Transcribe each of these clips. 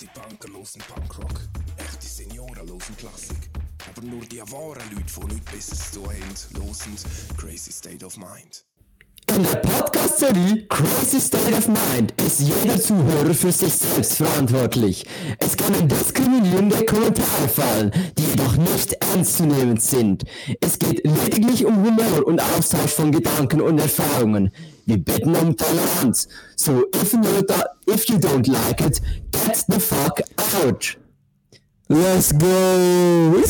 Echte Punker losen Punkrock, echte Senioren losen Klassik. Aber nur die wahren Leute, die nichts Besseres zu haben, losen Crazy State of Mind. In der Podcast-Serie Crazy State of Mind ist jeder Zuhörer für sich selbst verantwortlich. Es können diskriminierende Kommentare fallen, die jedoch nicht ernst zu nehmen sind. Es geht lediglich um Humor und Austausch von Gedanken und Erfahrungen. Wir bitten um Toleranz. So if you, if you don't like it, get the fuck out. Let's go!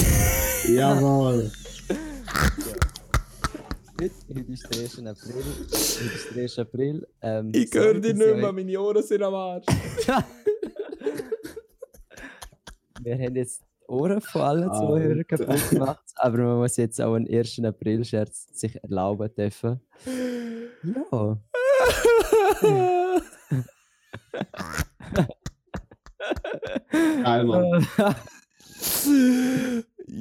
Jawohl. Heute, heute ist der 1. April. Heute ist der 1. April. Ähm, Ich höre dich nicht ich mehr, meine Ohren sind am Arsch. Wir haben jetzt die Ohren von allen Zuhörern kaputt gemacht, aber man muss jetzt auch einen 1. April-Scherz sich erlauben dürfen. Ja. Geil, Mann.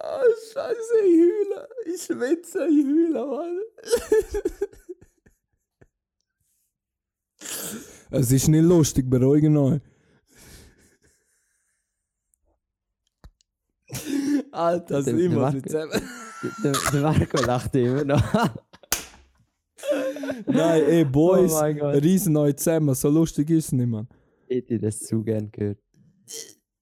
Ah, Scheiße, ich heule. Ich schwitze, ich heule, Mann. Es ist nicht lustig, beruhigen euch. Alter, der wir Marco- zusammen. Der, der Marco lacht immer noch. Nein, ey, Boys, Oh riesen euch zusammen. So lustig ist es nicht, Mann. Ich hätte das zu gern gehört.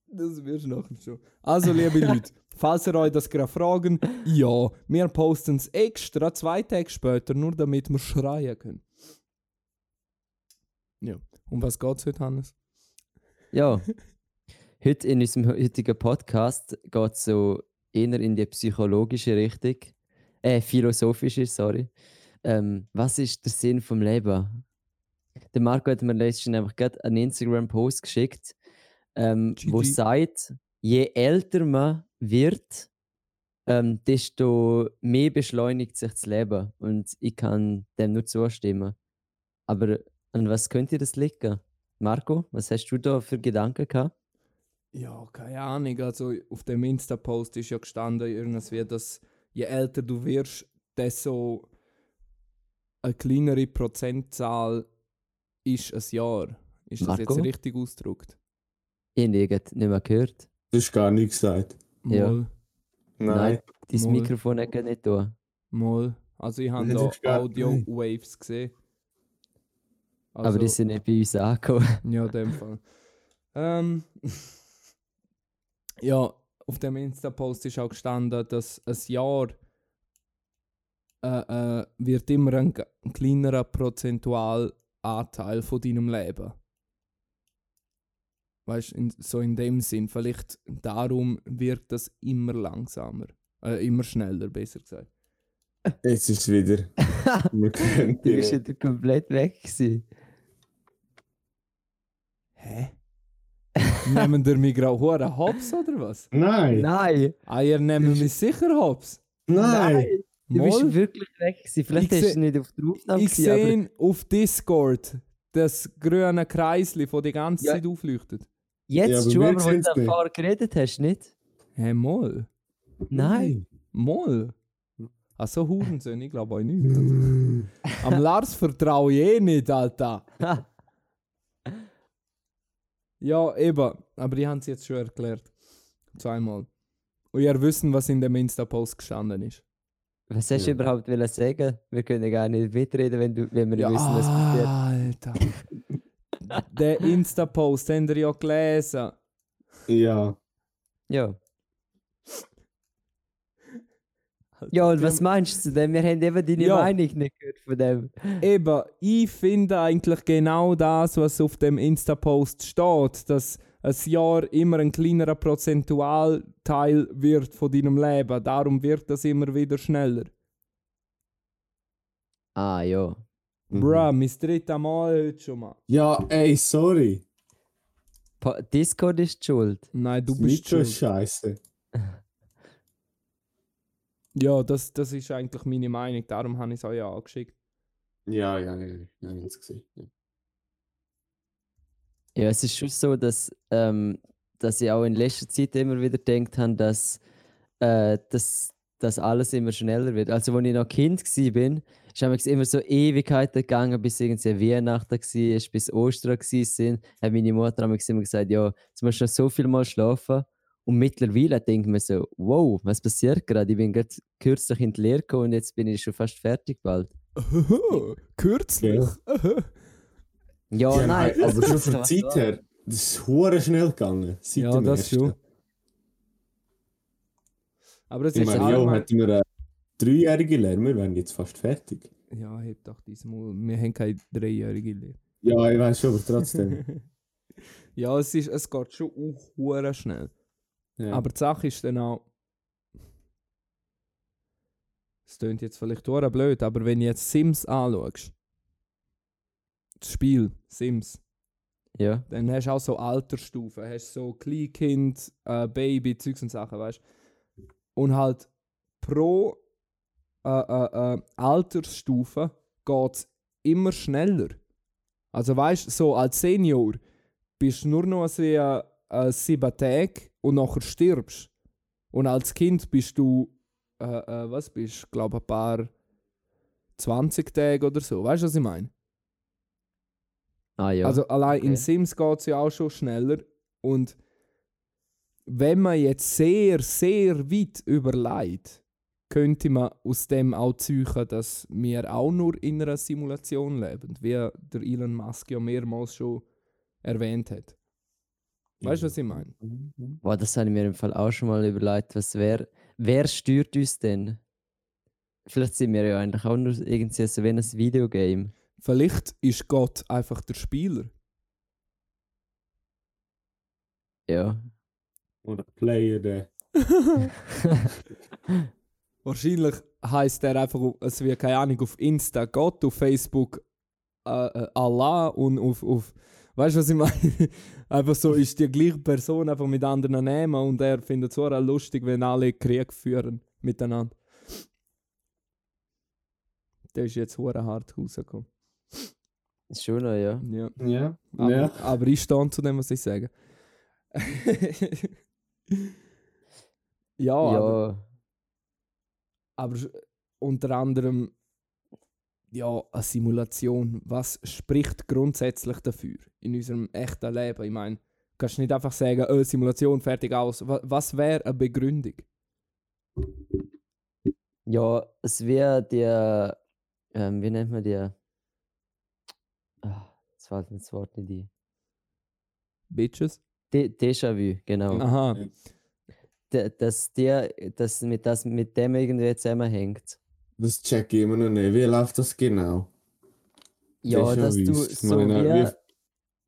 Das wirst du nachher schon. Also, liebe Leute, falls ihr euch das gerade fragen, ja, wir posten es extra zwei Tage später, nur damit wir schreien können. Ja. Um was geht's heute, Hannes? Ja. Heute in unserem heutigen Podcast geht es so eher in die psychologische Richtung. Äh, philosophische, sorry. Ähm, was ist der Sinn vom Leben? Der Marco hat mir letztens einfach gerade einen Instagram-Post geschickt, ähm, wo sagt, je älter man wird, ähm, desto mehr beschleunigt sich das Leben. Und ich kann dem nur zustimmen. Aber an was könnte das liegen? Marco, was hast du da für Gedanken gehabt? Ja, keine Ahnung. Also, auf dem Insta-Post ist ja gestanden, irgendwas wie, dass je älter du wirst, desto eine kleinere Prozentzahl ist ein Jahr. Ist das Marco? jetzt richtig ausgedrückt? Ich habe nicht mehr gehört. Du hast gar nichts gesagt. Ja. Mal. Nein. Dein Mal. Mikrofon hat nicht da. Mal. Also ich habe Nein, da das ist Audio-Waves gesehen. Also, Aber die sind nicht bei uns angekommen. Ja, in dem Fall. Ähm, ja, auf dem Insta-Post ist auch gestanden, dass ein Jahr äh, äh, wird immer ein, kleinerer Prozentualanteil von deinem Leben. Weißt du, so in dem Sinn. Vielleicht darum wirkt das immer langsamer. Äh, immer schneller, besser gesagt. Jetzt ist es wieder. Du bist wieder komplett weg. Gewesen. Hä? Nehmen der mich gerade hure hops oder was? Nein. Nein! Ah, ihr nehmt mich sicher hops. Nein. Du bist wirklich weg. Gewesen. Vielleicht Ich hast du nicht auf der Aufnahme Ich sehe auf Discord das grüne Kreisli, das die ganze Ja. Zeit aufleuchtet. jetzt Ja, aber schon, wir aber wenn du davor geredet hast, nicht? Hä, mal. Nein. Mal. Ach so, Hurensohn, ich glaube euch nicht. Am Lars vertraue ich eh nicht, Alter. Ja, eben. Aber die haben es jetzt schon erklärt. Zweimal. Und ihr wisst, was in dem Insta-Post gestanden ist. Was hast du Ja. überhaupt wollen sagen? Wir können gar nicht mitreden, wenn, du, wenn wir nicht wissen, was passiert. Alter. Der Insta-Post, habt ihr ja gelesen. Ja. Ja. Ja, und was meinst du zu dem? Wir haben eben deine Ja. Meinung nicht gehört von dem. Eben, ich finde eigentlich genau das, was auf dem Insta-Post steht, dass ein Jahr immer ein kleinerer Prozentualteil wird von deinem Leben. Darum wird das immer wieder schneller. Ah, ja. Mhm. Bruh, mein drittes Mal heute schon mal. Ja, ey, sorry. Pa Discord ist die schuld. Nein, du Das bist schuld. scheiße. Ja, das, das ist eigentlich meine Meinung, darum habe ich es euch ja angeschickt. Ja, ja, ja. ja, ja, gesehen. Ja. Ja, es ist schon so, dass, ähm, dass ich auch in letzter Zeit immer wieder gedacht habe, dass, äh, dass, dass alles immer schneller wird. Also, als ich noch Kind war, ist es immer so Ewigkeiten gegangen, bis irgendwie Weihnachten war, bis Ostern war. Hat meine Mutter immer gesagt, ja, jetzt musst du noch so viel mal schlafen. Und mittlerweile ich mir so, wow, was passiert gerade? Ich bin gerade kürzlich in die Lehre gekommen und jetzt bin ich schon fast fertig bald. Kürzlich? Ja, Ja, nein, aber schon das von der Zeit her, das ist hure schnell gegangen. Seit Ja, dem das ersten. schon. Aber es Ich ist meine, ja, hätten wir eine dreijährige Lehre, wir wären jetzt fast fertig. Ja, heb doch diesmal. Wir haben keine dreijährige Lehre. Ja, ich weiß schon, aber trotzdem. ja, es, ist, es geht schon auch hure schnell. Ja. Aber die Sache ist dann auch. Es klingt jetzt vielleicht hure blöd, aber wenn du jetzt Sims anschaust, das Spiel Sims, Ja, dann hast du auch so Altersstufen. Hast so Kleinkind, äh, Baby, Zeugs und Sachen, weißt du? Und halt pro äh, äh, äh, Altersstufe geht es immer schneller. Also weißt du, so als Senior bist du nur noch so äh, äh, sieben Tage und nachher stirbst. Und als Kind bist du, äh, äh, was bist du, glaube ein paar 20 Tage oder so. Weißt du, was ich meine? ah ja. Also allein in okay. Sims geht es ja auch schon schneller. Und wenn man jetzt sehr, sehr weit überlegt, könnte man aus dem auch ziehen, dass wir auch nur in einer Simulation leben, wie der Elon Musk ja mehrmals schon erwähnt hat. Weißt du, was ich meine? Boah, das habe ich mir im Fall auch schon mal überlegt. Was wär, wer steuert uns denn? Vielleicht sind wir ja eigentlich auch nur irgendwie so wie ein Videogame. Vielleicht ist Gott einfach der Spieler. Ja. Oder Player, der. Wahrscheinlich heißt er einfach, auf- es wird keine Ahnung, auf Insta Gott, auf Facebook äh, äh, Allah und auf, auf weißt du, was ich meine? Einfach so ist die gleiche Person einfach mit anderen Namen und er findet es so lustig, wenn alle Krieg führen miteinander. Der ist jetzt hure hart rausgekommen. Noch, ja. Ja. Ja. Aber, ja. aber ich stehe zu dem, was ich sage. ja, Aber, Ja, aber sch- unter anderem ja, eine Simulation. Was spricht grundsätzlich dafür in unserem echten Leben? Ich meine, du kannst nicht einfach sagen, oh, Simulation, fertig aus. Was, wäre eine Begründung? ja, es wäre der, ähm, wie nennt man der? Ah, jetzt fällt mir das Wort nicht ein. Bitches? De Déjà-vu, genau. Aha. D dass, der, dass mit, das mit dem irgendwie zusammenhängt. Das check ich immer noch nicht. Wie läuft das genau? Ja, Déjà-vus. dass du so meine,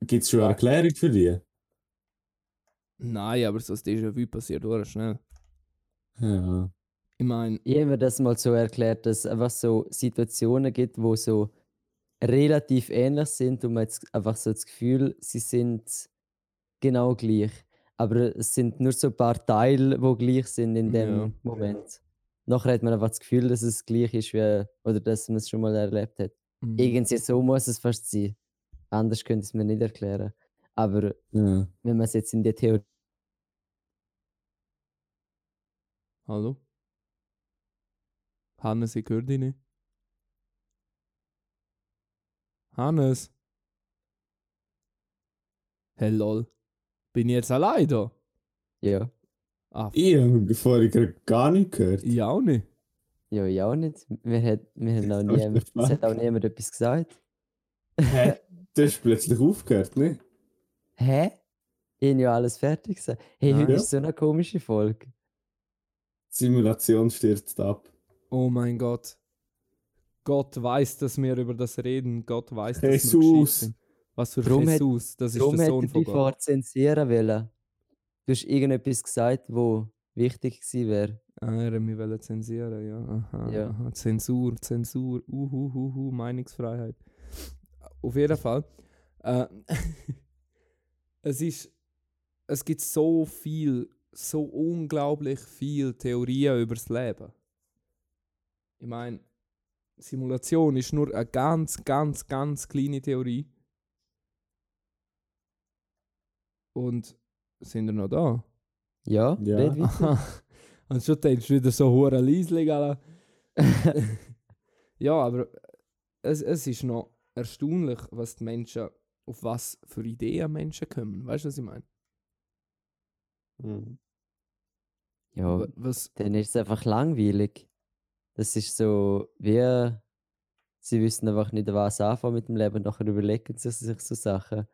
wie, Gibt es schon eine Erklärung für die? Nein, aber so das Déjà-vu passiert sehr schnell. Ja. Ich meine, Ich habe mir das mal so erklärt, dass es einfach so Situationen gibt, wo so relativ ähnlich sind und man jetzt einfach so das Gefühl, sie sind genau gleich. Aber es sind nur so ein paar Teile, die gleich sind in dem Ja. Moment. Nachher hat man einfach das Gefühl, dass es gleich ist, wie, oder dass man es schon mal erlebt hat. mhm. Irgendwie so muss es fast sein. Anders könnte es mir nicht erklären. Aber ja. wenn man es jetzt in die Theorie Hallo? Hannes, ich höre dich nicht. Hannes? Hey lol. Bin ich jetzt allein da? Ja. Ah, Ich habe vorhin gerade gar nicht gehört. ich auch nicht. Ja, ich auch nicht. Wir, hat, wir haben auch niemand, es hat auch niemand etwas gesagt. Hä? Du hast plötzlich aufgehört, ne? Hä? Ich habe ja alles fertig gesagt. Hey, heute Ja. ist so eine komische Folge. Simulation stürzt ab. Oh mein Gott. Gott weiß, dass wir über das reden. Gott weiß, dass wir Jesus. gescheit sind. Was für Darum hat- Jesus? Das ist der hätte Sohn ich von Gott. vorher zensieren wollen. Du hast irgendetwas gesagt, wo wichtig gewesen wäre. Ah, er mich wollte zensieren, ja. Aha, Ja. aha. Zensur, Zensur, uhuhuhu, Meinungsfreiheit. Auf jeden Fall. Äh, es ist, es gibt so viel, so unglaublich viel Theorien über das Leben. Ich meine, Simulation ist nur eine ganz, ganz, ganz kleine Theorie. Und sind wir noch da? Ja, Ja. red weiter. Und schon denkst du wieder so hure leislich, ja, aber es, es ist noch erstaunlich, was die Menschen, auf was für Ideen Menschen kommen. Weißt du, was ich meine? Mhm. Ja, Wa- Was, dann ist es einfach langweilig. Das ist so, wie sie wissen einfach nicht, was anfangen mit dem Leben und nachher überlegen sie sich so Sachen.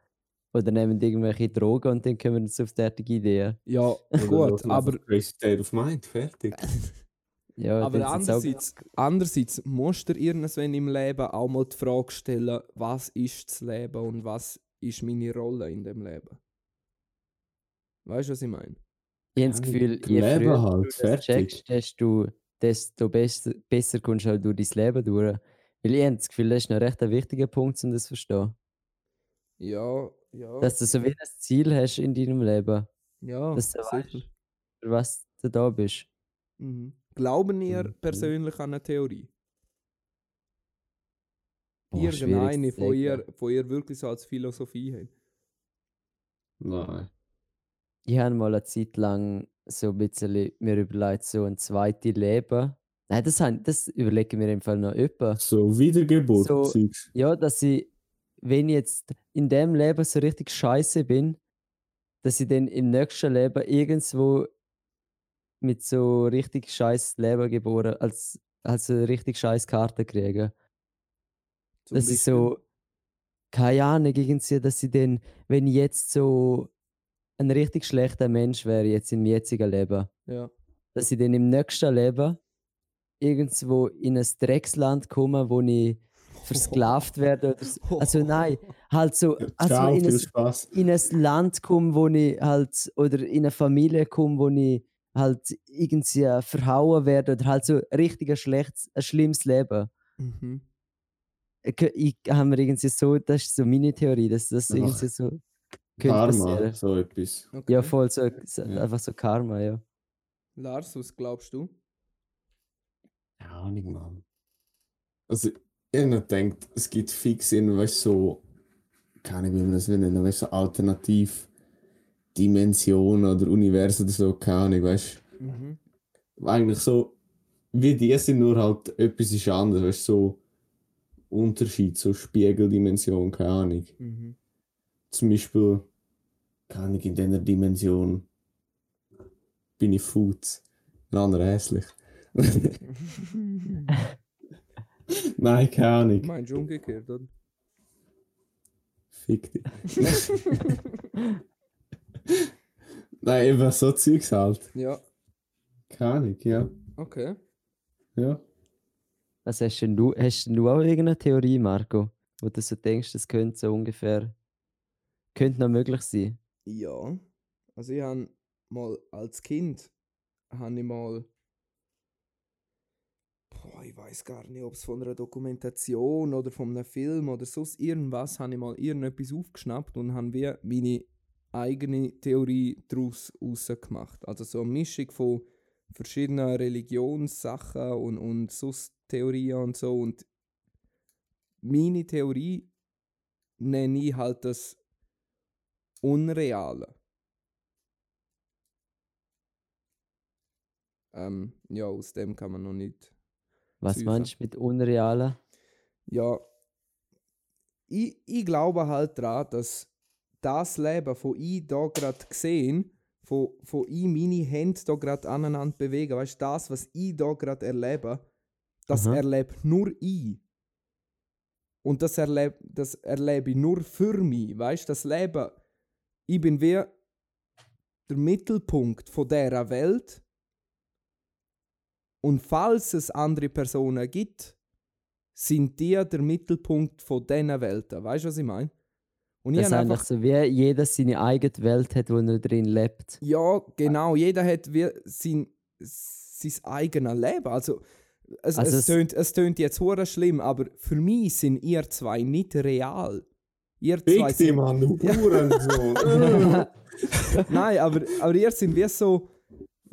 Oder nehmen irgendwelche Drogen und dann kommen sie auf derartige Ideen. ja, Oder gut, aber, State of Mind, fertig. Ja, aber andererseits, andererseits musst du irgendwann im Leben auch mal die Frage stellen, was ist das Leben und was ist meine Rolle in dem Leben? Weißt du, was ich meine? Ich habe das Gefühl, das je Leben früher halt, du das checkst, desto, desto besser, besser kommst du halt durch dein Leben durch. Weil ich habe das Gefühl, das ist noch recht ein wichtiger Punkt, um das zu verstehen. Ja, ja. Dass du so wie ein Ziel hast in deinem Leben, ja, dass du sicher. weißt, für was du da bist. Mhm. Glauben ihr Mhm. persönlich an eine Theorie? Boah, Irgendeine von ihr, von ihr wirklich so als Philosophie haben? Nein. Ich habe mal eine Zeit lang so ein bisschen mir überlegt, so ein zweites Leben. Nein, das, han- das überlege ich mir im Fall noch öppe. So Wiedergeburt. So-. Ja, dass ich, wenn ich jetzt in dem Leben so richtig scheiße bin, dass ich dann im nächsten Leben irgendwo mit so richtig scheiß Leben geboren, als, als richtig scheiß Karte kriege. Zum Das ist so, keine Ahnung, irgendwie, dass ich dann, wenn ich jetzt so ein richtig schlechter Mensch wäre, jetzt im jetzigen Leben, Ja. dass ich dann im nächsten Leben irgendwo in ein Drecksland komme, wo ich versklavt werde. Oder so. Also nein, halt so, also Ciao, in ein, in ein Land komme, wo ich halt, oder in eine Familie komme, wo ich halt irgendwie verhauen werde oder halt so richtig ein schlechtes, ein schlimmes Leben. Mhm. Ich, ich habe mir irgendwie so, das ist so meine Theorie, dass das Ach, irgendwie so könnte Karma, passieren. so etwas. Okay. Ja, voll so, so Ja. einfach so Karma, ja. Lars, was glaubst du? Keine Ahnung, Mann. Also, ich habe noch gedacht, es gibt fix weißt so, keine Ahnung, wie man das will nennen, weißt so Alternativdimensionen oder Universen oder so, keine Ahnung, weißt Mhm. Eigentlich so, wie die sind, nur halt etwas ist anders, weißt so Unterschied, so Spiegeldimension, keine Ahnung. Mhm. Zum Beispiel, keine Ahnung, in dieser Dimension bin ich Food, ein anderer hässlich. Nein, keine Ahnung. Meinst du umgekehrt, oder? Fick dich. Nein, eben so Zeugs halt. Ja, Keine Ahnung, ja. okay. Ja. Was hast denn du? Hast denn du auch irgendeine Theorie, Marco? Wo du so denkst, das könnte so ungefähr. Könnte noch möglich sein. Ja. Also ich habe mal als Kind habe ich mal boah, ich weiß gar nicht, ob es von einer Dokumentation oder von einem Film oder sonst irgendwas, habe ich mal irgendetwas aufgeschnappt und habe wie meine eigene Theorie daraus gemacht. Also so eine Mischung von verschiedenen Religionssachen und, und sonst Theorien und so. Und meine Theorie nenne ich halt das Unreale. Ähm, ja, aus dem kann man noch nicht. Was Süßer. meinst du mit Unrealen? Ja, ich, ich glaube halt daran, dass das Leben, von ich da gerade gesehen, von, von ich meine Hände da gerade aneinander bewegen, weißt du, das, was ich da gerade erlebe, das Aha. erlebe nur ich. Und das erlebe, das erlebe ich nur für mich, weißt du, das Leben, ich bin wie der Mittelpunkt von dieser Welt. Und falls es andere Personen gibt, sind die der Mittelpunkt von diesen Welten. Weißt du, was ich meine? Und ich Dass habe einfach so wie jeder seine eigene Welt hat, wo er drin lebt. Ja, genau. Jeder hat wie sein, sein eigenes Leben. Also, es, Also es, es- tönt, es tönt jetzt hure schlimm, aber für mich sind ihr zwei nicht real. Ihr zwei dich, sind, Mann, du Hurensohn. Nein, aber, aber ihr sind wie so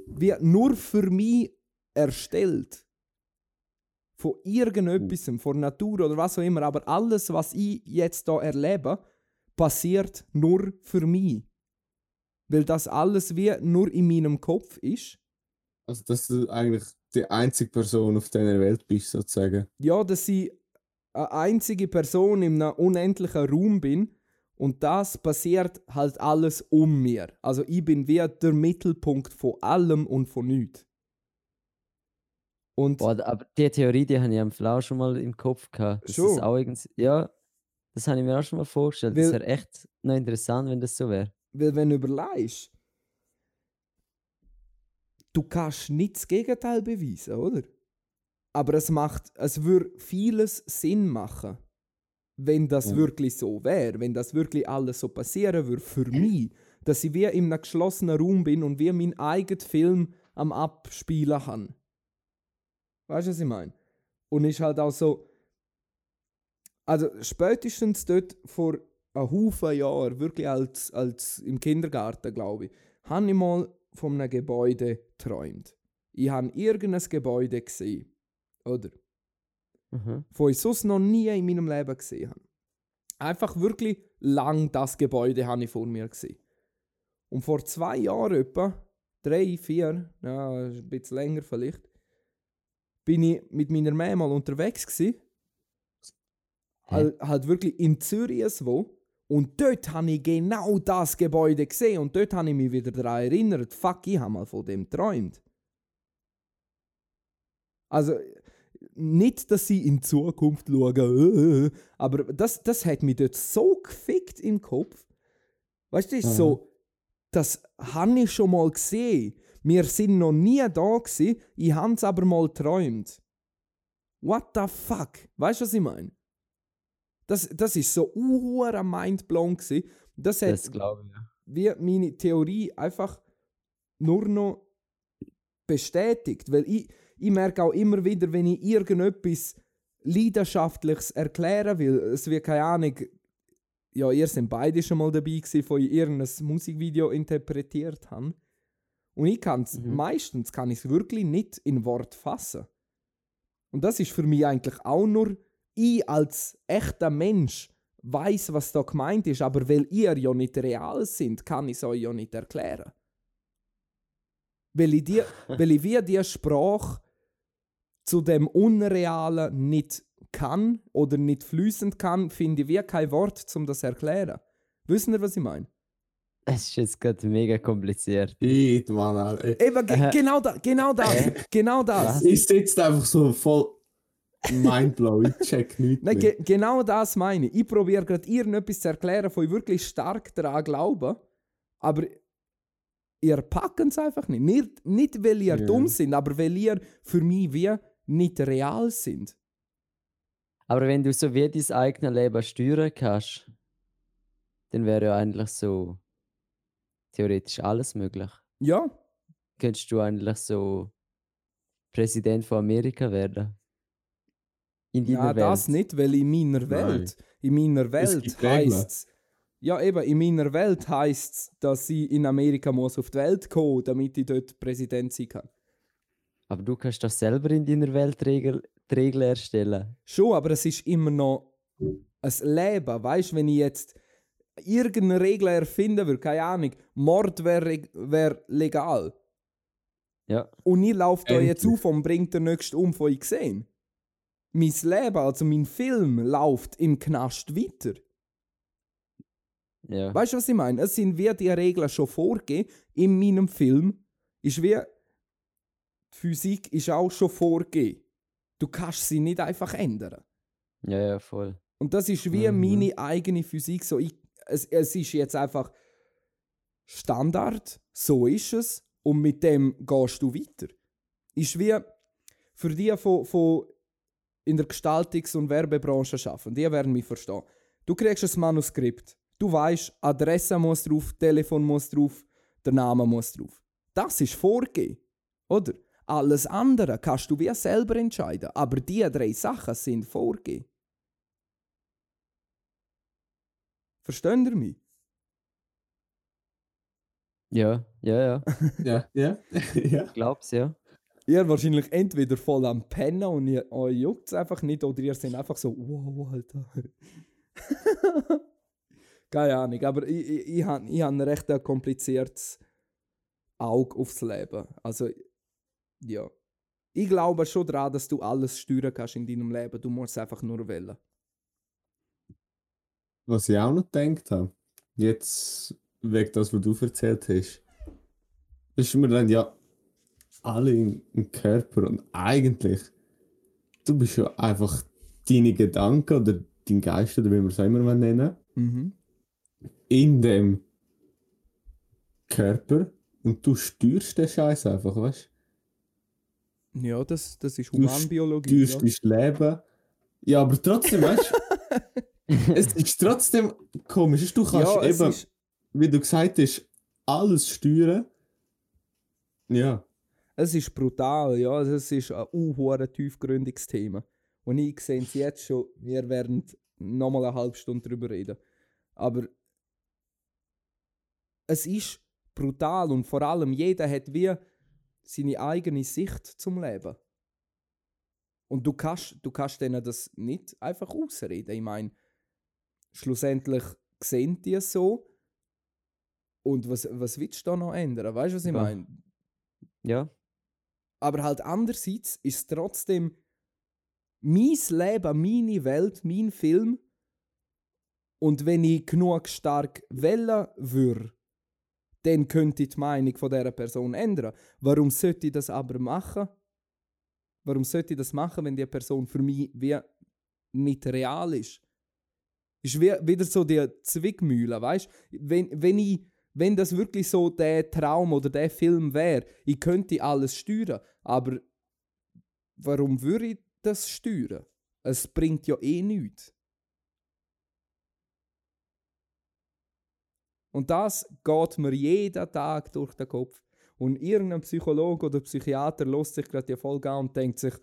wie nur für mich erstellt. Von irgendetwas, von Natur oder was auch immer. Aber alles, was ich jetzt da erlebe, passiert nur für mich. Weil das alles wie nur in meinem Kopf ist. Also, dass du eigentlich die einzige Person auf dieser Welt bist, sozusagen. Ja, dass ich eine einzige Person in einem unendlichen Raum bin und das passiert halt alles um mir. Also ich bin wie der Mittelpunkt von allem und von nichts. Und Boah, aber die Theorie, die habe ich am Flau schon mal im Kopf gehabt. Das Schon? ist auch irgendwie, ja, das habe ich mir auch schon mal vorgestellt. Weil- das wäre echt noch interessant, wenn das so wäre. weil wenn du überlegst, du kannst nicht das Gegenteil beweisen, oder? Aber es macht, es würde vieles Sinn machen, wenn das Ja. wirklich so wäre, wenn das wirklich alles so passieren würde für mich, dass ich wie in einem geschlossenen Raum bin und wie meinen eigenen Film am Abspielen habe. Weißt du, was ich meine? Und ist halt auch so, also spätestens dort vor ein Haufen Jahren, wirklich als, als im Kindergarten, glaube ich, habe ich mal von einem Gebäude geträumt. Ich habe irgendein Gebäude gesehen. Oder? Mhm. Von ich sonst noch nie in meinem Leben gesehen habe. Einfach wirklich lang das Gebäude habe ich vor mir gesehen. Und vor zwei Jahren etwa, drei, vier, ja, ein bisschen länger vielleicht, bin ich mit meiner Mama mal unterwegs gewesen. Halt, halt wirklich in Zürich wo. Und dort habe ich genau das Gebäude gesehen und dort habe ich mich wieder daran erinnert, fuck, ich habe mal von dem geträumt. Also, nicht, dass sie in Zukunft schauen, aber das, das hat mich dort so gefickt im Kopf. Weißt du, das ist so, das habe ich schon mal gesehen. Wir sind noch nie da gewesen, ich habe es aber mal geträumt. What the fuck? Weißt du, was ich meine? Das, das ist so uhuere mindblown gewesen. Das hat Das glaube ich. wie meine Theorie einfach nur noch bestätigt. Weil ich, ich merke auch immer wieder, wenn ich irgendetwas Leidenschaftliches erklären will, es wird keine Ahnung, ja, ihr seid beide schon mal dabei gewesen, von ich irgendein Musikvideo interpretiert haben. Und ich kann es, Mhm. meistens kann ich wirklich nicht in Wort fassen. Und das ist für mich eigentlich auch nur ich als echter Mensch weiß, was da gemeint ist, aber weil ihr ja nicht real sind, kann ich es euch ja nicht erklären. Weil ich, die, weil ich wie die Sprache zu dem Unrealen nicht kann oder nicht fließend kann, finde ich wie kein Wort, um das zu erklären. Wissen ihr, was ich meine? Es ist jetzt gerade mega kompliziert. Shit, Mann, Alter. Eben, ge Äh. genau, da, genau das, genau das. Ich sitze einfach so voll mindblown. Ich check nichts Nein, ge genau das meine ich. Ich probiere gerade irgendetwas zu erklären, wo ich wirklich stark daran glaube, aber ihr packen es einfach nicht. nicht. Nicht, weil ihr Ja. dumm sind, aber weil ihr für mich wie nicht real sind. Aber wenn du so wie dein eigenes Leben steuern kannst, dann wäre ja eigentlich so theoretisch alles möglich. Ja, Könntest du eigentlich so Präsident von Amerika werden? In deiner ja Welt. das nicht, weil in meiner Welt, in meiner Es Welt heißt ja eben, in meiner Welt heißt es, dass ich in Amerika muss auf die Welt kommen, damit ich dort Präsident sein kann. Aber du kannst doch selber in deiner Welt Regel, die Regeln erstellen. Schon, aber es ist immer noch ein Leben. Weißt du, wenn ich jetzt irgendeine Regel erfinden würde, keine Ahnung, Mord wäre wär legal. Ja. Und ich laufe da jetzt auf und bringt den nächsten um, von ich gesehen. Mein Leben, also mein Film, läuft im Knast weiter. Ja. Weißt du, was ich meine? Es sind wie die Regeln schon vorgegeben. In meinem Film ist wie die Physik ist auch schon vorgegeben. Du kannst sie nicht einfach ändern. ja, ja, voll. Und das ist wie Mhm. meine eigene Physik. So, ich, es, es ist jetzt einfach Standard, so ist es, und mit dem gehst du weiter. Ist wie für die, von in der Gestaltungs- und Werbebranche arbeiten, die werden mich verstehen. Du kriegst ein Manuskript. Du weißt, Adresse muss drauf, Telefon muss drauf, der Name muss drauf. Das ist vorgegeben, oder? Alles andere kannst du wie selber entscheiden, aber die drei Sachen sind vorgegeben. Versteht ihr mich? Ja, ja, ja. Ja, ja, ja. Glaub's, ja. Ihr wahrscheinlich entweder voll am Pennen und ihr, euch juckt es einfach nicht oder ihr seid einfach so, wow, Alter. Keine Ahnung, aber ich, ich, ich habe ich hab ein recht kompliziertes Auge aufs Leben. Also, ja. Ich glaube schon daran, dass du alles steuern kannst in deinem Leben. Du musst es einfach nur wählen. Was ich auch noch gedacht habe, jetzt wegen das, was du erzählt hast, ist mir dann ja alle im, Körper und eigentlich, du bist ja einfach deine Gedanken oder dein Geist oder wie man es auch immer nennen Mhm. in dem Körper und du steuerst den Scheiß einfach, weißt Ja, das, das ist Du Humanbiologie. du? Ja. steuerst dein Leben. Ja, aber trotzdem, weißt du, es ist trotzdem komisch. Du kannst ja, eben, ist, wie du gesagt hast, alles steuern. Ja. es ist brutal, ja. Also Es ist ein unhuere tiefgründiges Thema. Und ich sehe es jetzt schon, wir werden nochmal eine halbe Stunde darüber reden. Aber es ist brutal und vor allem jeder hat wie seine eigene Sicht zum Leben. Und du kannst, du kannst denen das nicht einfach ausreden. Ich meine, schlussendlich sehen die es so. Und was, was willst du da noch ändern? Weißt du, was ich Ja. meine? Ja. Aber halt andererseits ist es trotzdem mein Leben, meine Welt, mein Film. Und wenn ich genug stark wählen würde, dann könnte ich die Meinung von dieser Person ändern. Warum sollte ich das aber machen? Warum sollte ich das machen, wenn die Person für mich wie nicht real ist? Ist wie, wieder so die Zwickmühle, weißt wenn, wenn ich wenn das wirklich so der Traum oder der Film wäre, ich könnte alles steuern, aber warum würde ich das steuern? Es bringt ja eh nichts. Und das geht mir jeden Tag durch den Kopf. Und irgendein Psychologe oder Psychiater lässt sich gerade die Folge an und denkt sich,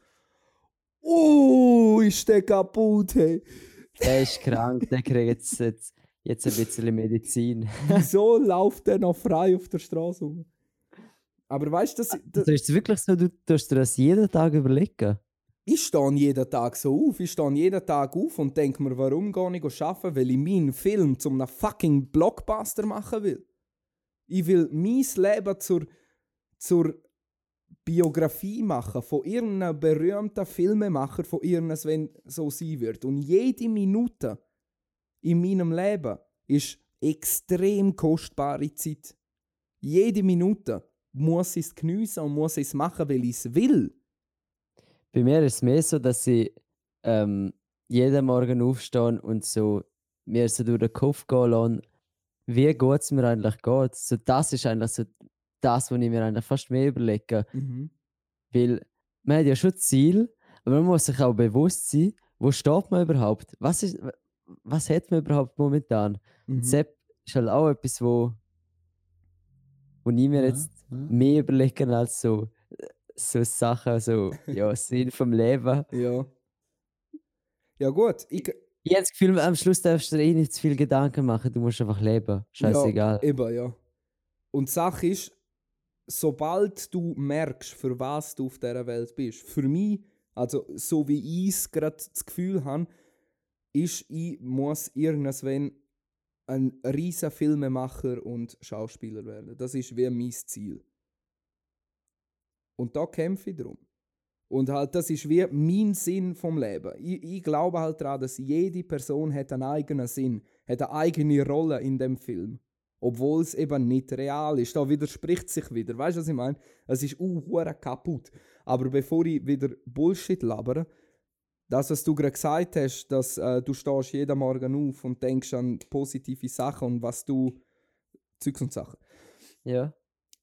oh, ist der kaputt, hey. Der ist krank, der kriegt jetzt, jetzt, jetzt ein bisschen Medizin. Wieso läuft der noch frei auf der Straße rum? Aber weißt du, das, das, Also ist es wirklich so, du tust dir das jeden Tag überlegen? ich stehe jeden Tag so auf. Ich stehe jeden Tag auf und denke mir, warum gehe ich arbeiten? Weil ich meinen Film zum einem fucking Blockbuster machen will. Ich will mein Leben zur, zur Biografie machen von irgendeinem berühmten Filmemacher, von irgendwas, wenn so sein wird. Und jede Minute in meinem Leben ist extrem kostbare Zeit. Jede Minute muss ich es geniessen und muss ich es machen, weil ich es will. Bei mir ist es mehr so, dass ich ähm, jeden Morgen aufstehe und so mir so durch den Kopf gehen lasse, wie gut es mir eigentlich geht. So, das ist eigentlich so das, was ich mir eigentlich fast mehr überlege. Weil man hat ja schon Ziel, aber man muss sich auch bewusst sein, wo steht man überhaupt? Was, ist, was hat man überhaupt momentan? Mhm. Sepp ist halt auch etwas, wo, wo ich mir Ja, jetzt ja. mehr überlege als so, so Sachen, so ja, Sinn vom Leben. Ja. Ja gut, ich, Ich habe das Gefühl, am Schluss darfst du dir eh nicht zu viel Gedanken machen, du musst einfach leben. Scheißegal. Ja, eben, ja. Und die Sache ist, sobald du merkst, für was du auf dieser Welt bist, für mich, also so wie ich es gerade das Gefühl habe, ist, ich muss irgendwann ein riesen Filmemacher und Schauspieler werden. Das ist wie mein Ziel. Und da kämpfe ich drum. Und halt, das ist wie mein Sinn vom Leben. Ich, ich glaube halt daran, dass jede Person hat einen eigenen Sinn, hat eine eigene Rolle in dem Film. Obwohl es eben nicht real ist. Da widerspricht sich wieder. Weißt du, was ich meine? Es ist uh, kaputt. Aber bevor ich wieder Bullshit labere, das, was du gerade gesagt hast, dass äh, du stehst jeden Morgen auf und denkst an positive Sachen und was du. Zeugs und Sachen. Ja.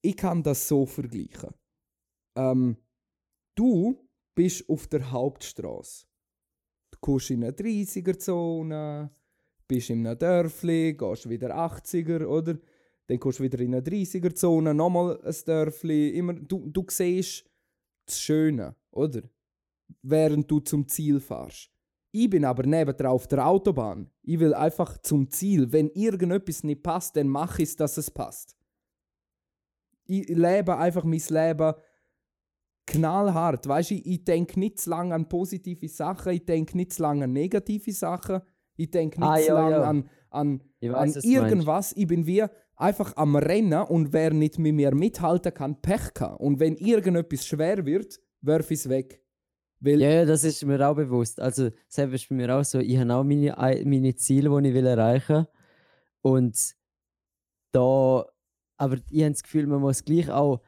Ich kann das so vergleichen. Ähm, du bist auf der Hauptstraße. Du kommst in eine 30er-Zone, bist in einem Dörfli, gehst wieder 80er, oder? Dann kommst du wieder in eine 30er-Zone, nochmal ein Dörfli. Immer, du, du siehst das Schöne, oder? Während du zum Ziel fährst. Ich bin aber nebendran auf der Autobahn. Ich will einfach zum Ziel. Wenn irgendetwas nicht passt, dann mache ich es, dass es passt. Ich lebe einfach mein Leben knallhart. Weißt du, ich, ich denke nicht zu lange an positive Sachen, ich denke nicht zu lange an negative Sachen, ich denke nicht Ah, ja, lange ja. an, an, Ich an weiß, meinst. irgendwas. Ich bin wie einfach am Rennen und wer nicht mit mir mithalten kann, Pech kann. Und wenn irgendetwas schwer wird, werf ich es weg. Weil, Ja, ja, das ist mir auch bewusst. Also, selber ist bei mir auch so, ich habe auch meine, ei- meine Ziele, die ich will erreichen will. Und da, aber ich habe das Gefühl, man muss gleich auch,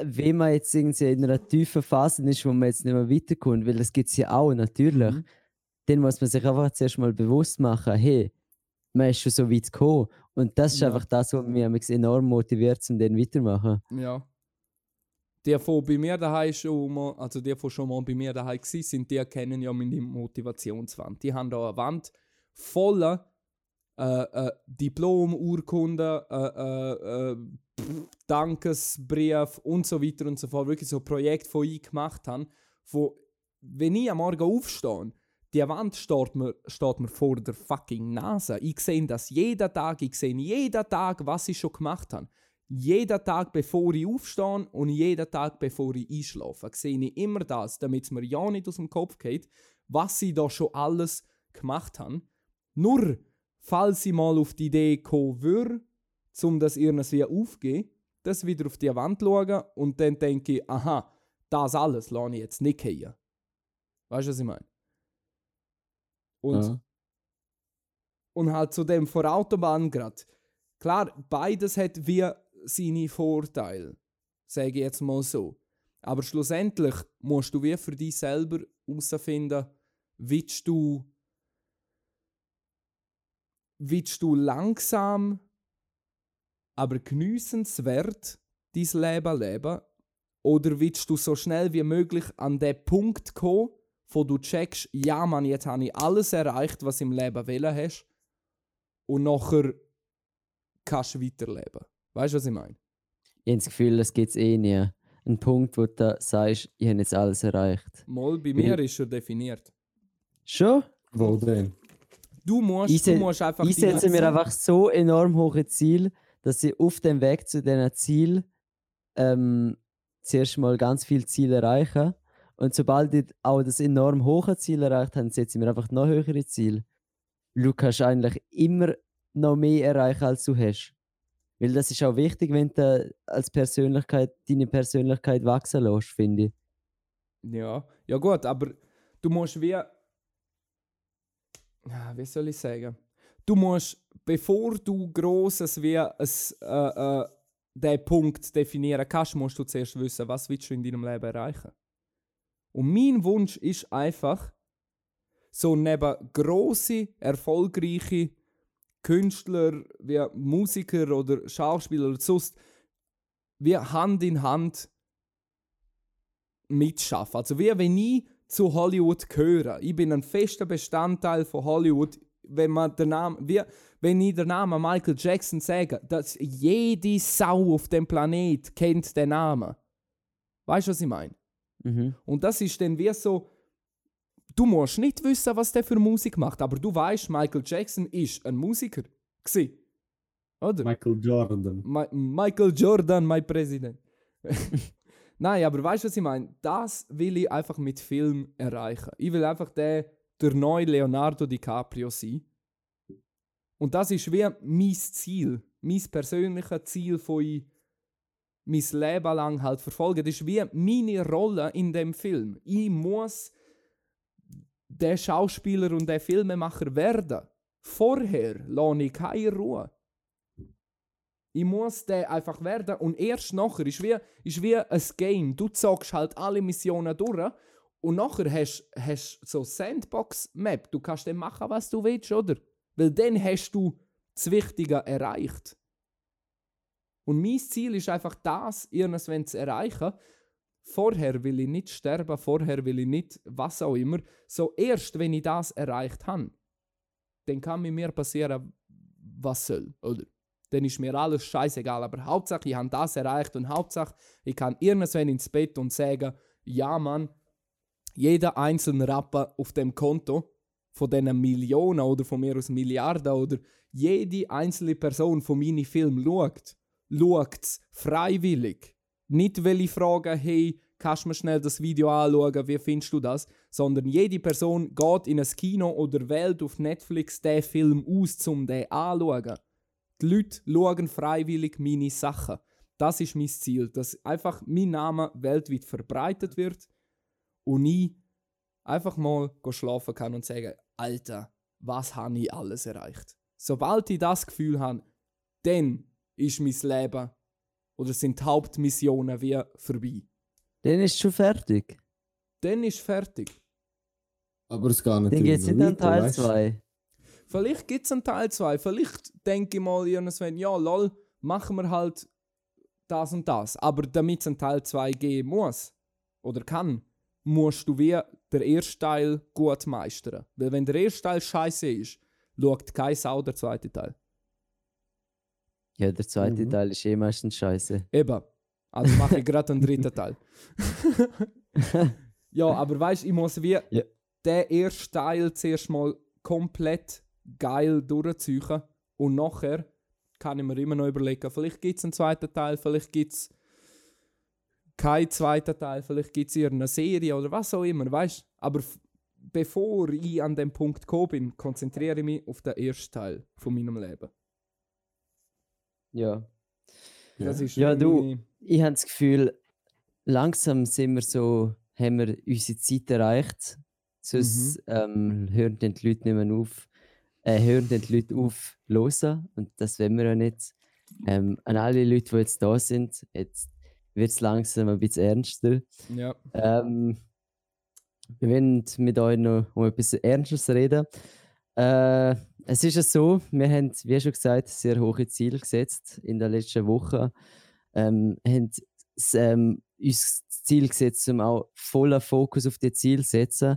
wenn man jetzt irgendwie in einer tiefen Phase ist, wo man jetzt nicht mehr weiterkommt, weil das gibt es ja auch natürlich, Mhm. Dann muss man sich einfach zuerst mal bewusst machen, hey, man ist schon so weit gekommen. Und das ist Ja. einfach das, was mich enorm motiviert, um dann weitermachen. Ja. Die, von bei mir daheim schon mal, also die, von schon mal bei mir daheim gsi sind, die kennen ja meine Motivationswand. Die haben da eine Wand voller äh, äh, Diplom, Urkunden, äh, äh, äh, Dankesbrief und so weiter und so fort. Wirklich so Projekte, die ich gemacht habe, wo, wenn ich am Morgen aufstehe, die Wand steht mir, steht mir vor der fucking Nase. Ich sehe das jeden Tag, ich sehe jeden Tag, was ich schon gemacht habe. Jeden Tag, bevor ich aufstehe und jeden Tag, bevor ich einschlafe, sehe ich immer das, damit es mir ja nicht aus dem Kopf geht, was ich da schon alles gemacht habe. Nur, falls ich mal auf die Idee kommen würde, um das irgendwie aufzugeben, das wieder auf die Wand schauen und dann denke ich, aha, das alles lasse ich jetzt nicht gehen. Weißt du, was ich meine? Und Ja. und halt zu dem vor Autobahn grad. Klar, beides hat wie seine Vorteile, sage ich jetzt mal so. Aber schlussendlich musst du wie für dich selber herausfinden, willst du, willst du langsam, aber geniessenswert dein Leben leben oder willst du so schnell wie möglich an den Punkt kommen, wo du checkst, ja Mann, jetzt habe ich alles erreicht, was im Leben wollen hast und nachher kannst du weiterleben. Weißt du, was ich meine? Ich habe das Gefühl, das gibt es eh nie. Ein Punkt, wo du sagst, ich habe jetzt alles erreicht. Mal bei mir ist schon definiert. Schon? Wo denn? Du musst, Ich du musst einfach Ich setze mir einfach so enorm hohe Ziele, dass ich auf dem Weg zu diesen Ziel ähm, zuerst mal ganz viele Ziele erreiche. Und sobald ich auch das enorm hohe Ziel erreicht habe, setze ich mir einfach noch höhere Ziele. Du kannst eigentlich immer noch mehr erreichen, als du hast. Weil das ist auch wichtig, wenn du als Persönlichkeit deine Persönlichkeit wachsen lässt, finde ich. Ja, ja gut, aber du musst wie. Wie soll ich sagen? Du musst, bevor du Grosses wie es, äh, äh, den Punkt definieren kannst, musst du zuerst wissen, was willst du in deinem Leben erreichen. Und mein Wunsch ist einfach, so neben grosse, erfolgreiche Künstler wie Musiker oder Schauspieler oder sonst, wie Hand in Hand mitschaffen. Also wie wenn ich zu Hollywood gehöre. Ich bin ein fester Bestandteil von Hollywood. Wenn man den Namen, wie, wenn ich den Namen Michael Jackson sage, dass jede Sau auf dem Planet kennt den Namen. Weißt du, was ich meine? Mhm. Und das ist dann wie so, du musst nicht wissen, was der für Musik macht, aber du weißt, Michael Jackson ist ein Musiker. Gsi. Oder? Michael Jordan. Mi Michael Jordan, mein Präsident. Nein, aber weißt du, was ich meine? Das will ich einfach mit Film erreichen. Ich will einfach der, der neue Leonardo DiCaprio sein. Und das ist wie mein Ziel, mein persönliches Ziel von ich mein Leben lang halt verfolgen. Das ist wie meine Rolle in dem Film. Ich muss der Schauspieler und der Filmemacher werden. Vorher lasse ich keine Ruhe. Ich muss der einfach werden und erst nachher ist wie, ist wie ein Game. Du zockst halt alle Missionen durch und nachher hast du so Sandbox-Map. Du kannst dann machen, was du willst, oder? Weil dann hast du das Wichtige erreicht. Und mein Ziel ist einfach das, irgendwann zu erreichen. Vorher will ich nicht sterben, vorher will ich nicht was auch immer. So erst, wenn ich das erreicht habe, dann kann mit mir passieren, was soll, oder? Dann ist mir alles scheißegal. Aber Hauptsache, ich habe das erreicht und Hauptsache, ich kann irgendwann ins Bett und sagen, ja Mann, jeder einzelne Rapper auf dem Konto von diesen Millionen oder von mir aus Milliarden oder jede einzelne Person von meinen Filmen schaut, schaut es freiwillig. Nicht, weil ich frage, hey, kannst du mir schnell das Video anschauen, wie findest du das? Sondern jede Person geht in ein Kino oder wählt auf Netflix den Film aus, um den anzuschauen. Die Leute schauen freiwillig meine Sachen. Das ist mein Ziel, dass einfach mein Name weltweit verbreitet wird und ich einfach mal schlafen kann und sagen, Alter, was habe ich alles erreicht? Sobald ich das Gefühl habe, dann ist mein Leben oder sind die Hauptmissionen wie vorbei. Dann ist es schon fertig. Dann ist fertig. Aber es geht Dann natürlich gibt es nicht einen Teil weißt du? 2. Vielleicht gibt es einen Teil 2. Vielleicht denke ich mal irgendwann, ja, lol, machen wir halt das und das. Aber damit es einen Teil 2 geben muss oder kann, musst du wie der erste Teil gut meistern. Weil wenn der erste Teil scheiße ist, schaut kein Sau der zweite Teil. Ja, der zweite Mhm. Teil ist eh meistens scheiße. Eben. Also mache ich gerade einen dritten Teil. ja, aber weißt du, ich muss wie Ja. den ersten Teil zuerst mal komplett geil durchziehen und nachher kann ich mir immer noch überlegen, vielleicht gibt es einen zweiten Teil, vielleicht gibt es keinen zweiten Teil, vielleicht gibt es irgendeine Serie oder was auch immer, weißt du? Aber bevor ich an dem Punkt gekommen bin, konzentriere ich mich auf den ersten Teil von meinem Leben. Ja. Das ist Ja, du- Ich habe das Gefühl, langsam sind wir so, haben wir unsere Zeit erreicht. Sonst Mhm. ähm, hören die Leute nicht mehr auf, äh, hören die Leute auf, hören. Und das wollen wir ja nicht. Ähm, an alle Leute, die jetzt da sind, jetzt wird es langsam ein bisschen ernster. Ja. Ähm, wir werden mit euch noch um etwas Ernstes reden. Äh, es ist ja so, wir haben, wie schon gesagt, sehr hohe Ziele gesetzt in der letzten Woche. Ähm, haben ähm, uns das Ziel gesetzt, um auch voller Fokus auf die Ziele zu setzen.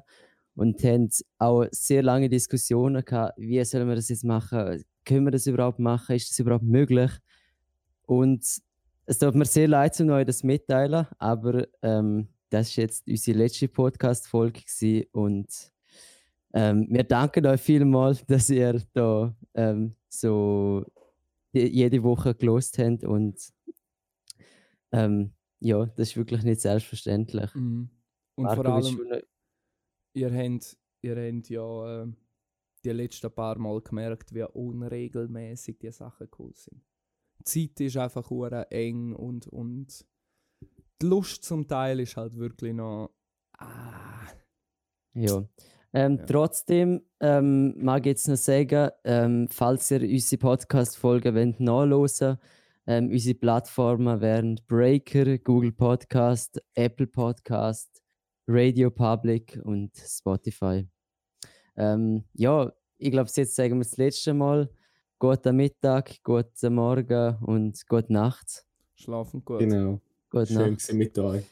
Und haben auch sehr lange Diskussionen gehabt, wie sollen wir das jetzt machen? Können wir das überhaupt machen? Ist das überhaupt möglich? Und es tut mir sehr leid, um euch das mitteilen, aber ähm, das ist jetzt unsere letzte Podcast-Folge und ähm, wir danken euch vielmals, dass ihr da ähm, so je- jede Woche gelost habt und ähm, ja, das ist wirklich nicht selbstverständlich. Mhm. Und Marco, vor allem, noch- ihr habt, ihr habt ja äh, die letzten paar Mal gemerkt, wie unregelmäßig die Sachen cool sind. Die Zeit ist einfach eng und, und die Lust zum Teil ist halt wirklich noch. Ah, Ja. Ähm, Ja. Trotzdem ähm, mag ich jetzt noch sagen, ähm, falls ihr unsere Podcast-Folgen wollt nachhören ähm, unsere Plattformen wären Breaker, Google Podcast, Apple Podcast, Radio Public und Spotify. Ähm, ja, ich glaube, jetzt sagen wir das letzte Mal. Guten Mittag, guten Morgen und gute Nacht. schlafen gut. Genau. Gute Schön Nacht. mit euch.